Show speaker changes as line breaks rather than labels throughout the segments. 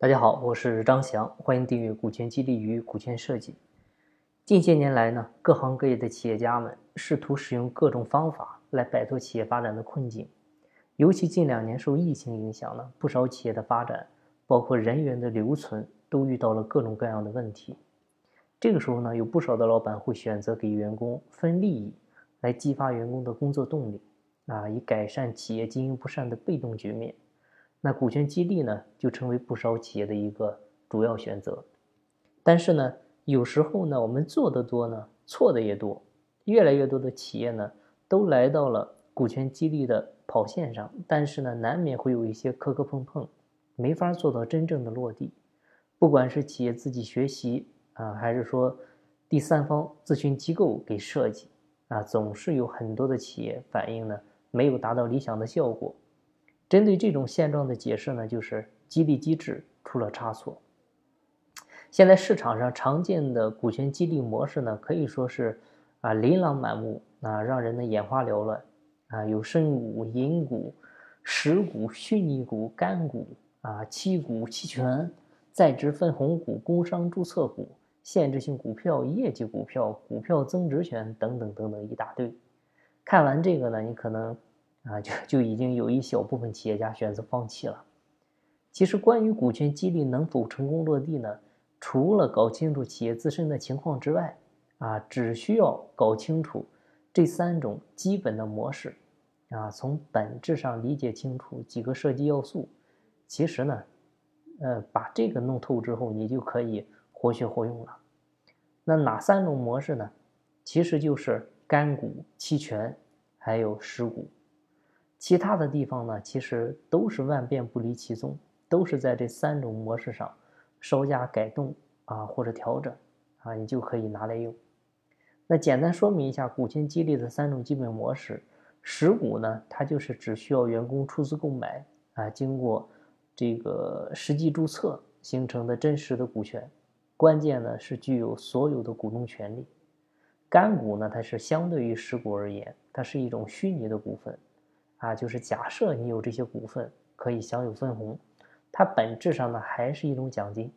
大家好，我是张翔，欢迎订阅股权激励与股权设计。近些年来呢，各行各业的企业家们试图使用各种方法来摆脱企业发展的困境。尤其近两年受疫情影响呢，不少企业的发展，包括人员的留存，都遇到了各种各样的问题。这个时候呢，有不少的老板会选择给员工分利益，来激发员工的工作动力，啊，以改善企业经营不善的被动局面。那股权激励呢，就成为不少企业的一个主要选择。但是呢，有时候呢，我们做的多呢，错的也多。越来越多的企业呢，都来到了股权激励的跑线上，但是呢，难免会有一些磕磕碰碰，没法做到真正的落地。不管是企业自己学习啊，还是说第三方咨询机构给设计啊，总是有很多的企业反映呢，没有达到理想的效果。针对这种现状的解释呢，就是激励机制出了差错。现在市场上常见的股权激励模式呢，可以说是啊琳琅满目啊，让人呢眼花缭乱啊，有深股、银股、实股、虚拟股、干股啊、期股、期权、在职分红股、工商注册股、限制性股票、业绩股票、股票增值权等等等等一大堆。看完这个呢，你可能。啊，就 就已经有一小部分企业家选择放弃了。其实，关于股权激励能否成功落地呢？除了搞清楚企业自身的情况之外，啊，只需要搞清楚这三种基本的模式，啊，从本质上理解清楚几个设计要素，其实呢，呃，把这个弄透之后，你就可以活学活用了。那哪三种模式呢？其实就是干股、期权，还有实股。其他的地方呢，其实都是万变不离其宗，都是在这三种模式上稍加改动啊或者调整啊，你就可以拿来用。那简单说明一下股权激励的三种基本模式。实股呢，它就是只需要员工出资购买啊，经过这个实际注册形成的真实的股权，关键呢是具有所有的股东权利。干股呢，它是相对于实股而言，它是一种虚拟的股份。啊，就是假设你有这些股份，可以享有分红，它本质上呢还是一种奖金，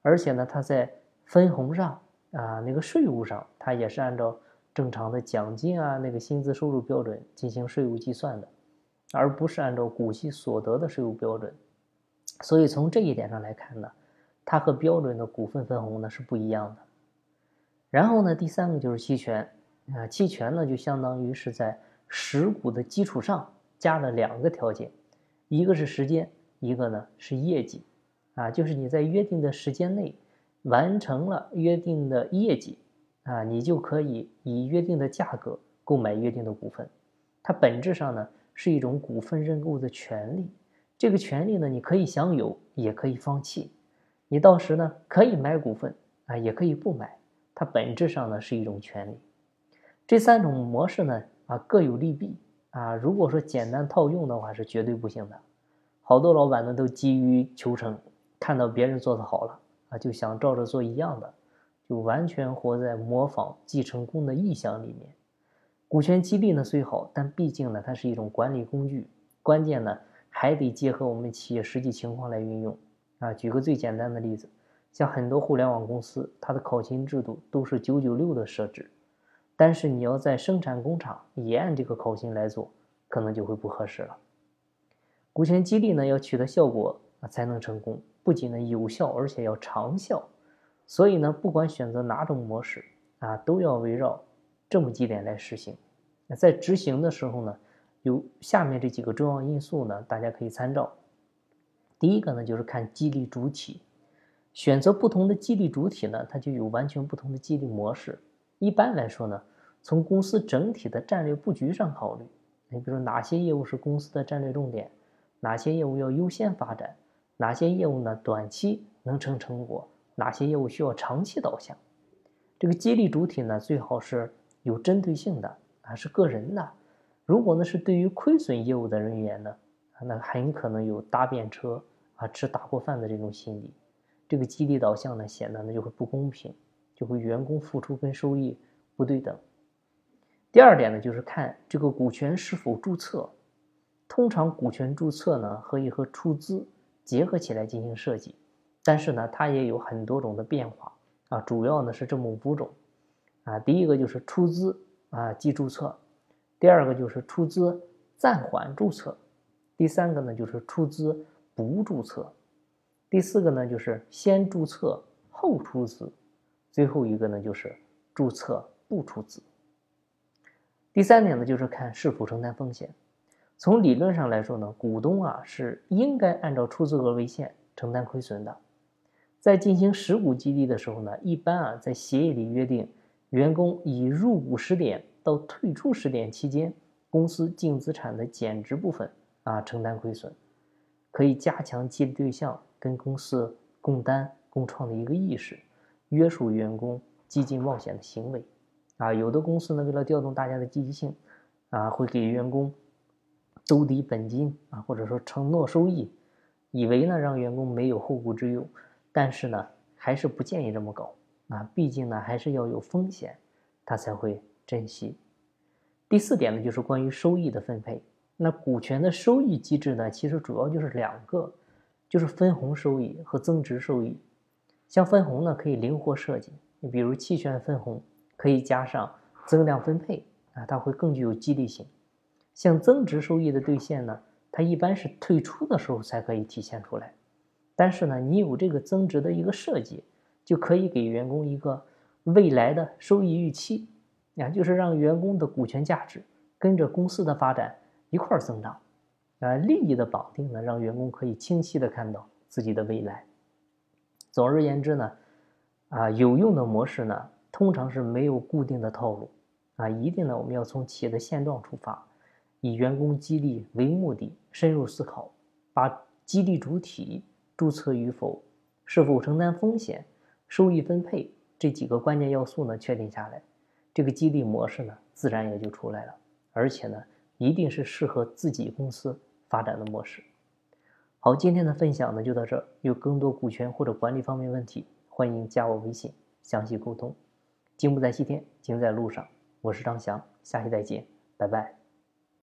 而且呢，它在分红上啊，那个税务上，它也是按照正常的奖金啊那个薪资收入标准进行税务计算的，而不是按照股息所得的税务标准。所以从这一点上来看呢，它和标准的股份分红呢是不一样的。然后呢，第三个就是期权啊，期权呢就相当于是在实股的基础上。加了两个条件，一个是时间，一个呢是业绩，啊，就是你在约定的时间内完成了约定的业绩，啊，你就可以以约定的价格购买约定的股份。它本质上呢是一种股份认购的权利，这个权利呢你可以享有，也可以放弃。你到时呢可以买股份，啊，也可以不买。它本质上呢是一种权利。这三种模式呢啊各有利弊。啊，如果说简单套用的话，是绝对不行的。好多老板呢都急于求成，看到别人做的好了啊，就想照着做一样的，就完全活在模仿既成功的臆想里面。股权激励呢虽好，但毕竟呢它是一种管理工具，关键呢还得结合我们企业实际情况来运用。啊，举个最简单的例子，像很多互联网公司，它的考勤制度都是九九六的设置。但是你要在生产工厂也按这个考勤来做，可能就会不合适了。股权激励呢，要取得效果啊才能成功，不仅呢有效，而且要长效。所以呢，不管选择哪种模式啊，都要围绕这么几点来实行。那在执行的时候呢，有下面这几个重要因素呢，大家可以参照。第一个呢，就是看激励主体，选择不同的激励主体呢，它就有完全不同的激励模式。一般来说呢，从公司整体的战略布局上考虑，你比如说哪些业务是公司的战略重点，哪些业务要优先发展，哪些业务呢短期能成成果，哪些业务需要长期导向。这个激励主体呢最好是有针对性的啊，是个人的。如果呢是对于亏损业务的人员呢，那很可能有搭便车啊吃大锅饭的这种心理，这个激励导向呢显得呢就会不公平。就会员工付出跟收益不对等。第二点呢，就是看这个股权是否注册。通常股权注册呢，可以和出资结合起来进行设计。但是呢，它也有很多种的变化啊，主要呢是这么五种啊。第一个就是出资啊即注册，第二个就是出资暂缓注册，第三个呢就是出资不注册，第四个呢就是先注册后出资，最后一个呢就是注册不出资。第三点呢就是看是否承担风险。从理论上来说呢，股东啊是应该按照出资额为限承担亏损的。在进行实股激励的时候呢，一般啊在协议里约定，员工以入股时点到退出时点期间，公司净资产的减值部分啊承担亏损，可以加强激励对象跟公司共担共创的一个意识，约束员工激进冒险的行为。啊，有的公司呢为了调动大家的积极性，啊会给员工兜底本金啊，或者说承诺收益，以为呢让员工没有后顾之忧。但是呢，还是不建议这么搞啊！毕竟呢，还是要有风险，他才会珍惜。第四点呢，就是关于收益的分配。那股权的收益机制呢，其实主要就是两个，就是分红收益和增值收益。像分红呢，可以灵活设计，你比如期权分红可以加上增量分配啊，它会更具有激励性。像增值收益的兑现呢，它一般是退出的时候才可以体现出来。但是呢，你有这个增值的一个设计，就可以给员工一个未来的收益预期，啊，就是让员工的股权价值跟着公司的发展一块儿增长，啊，利益的绑定呢，让员工可以清晰的看到自己的未来。总而言之呢，啊，有用的模式呢，通常是没有固定的套路，啊，一定呢，我们要从企业的现状出发，以员工激励为目的，深入思考，把激励主体。注册与否，是否承担风险，收益分配这几个关键要素呢？确定下来，这个激励模式呢，自然也就出来了。而且呢，一定是适合自己公司发展的模式。好，今天的分享呢就到这儿。有更多股权或者管理方面问题，欢迎加我微信详细沟通。金不在西天，金在路上。我是张翔，下期再见，拜拜。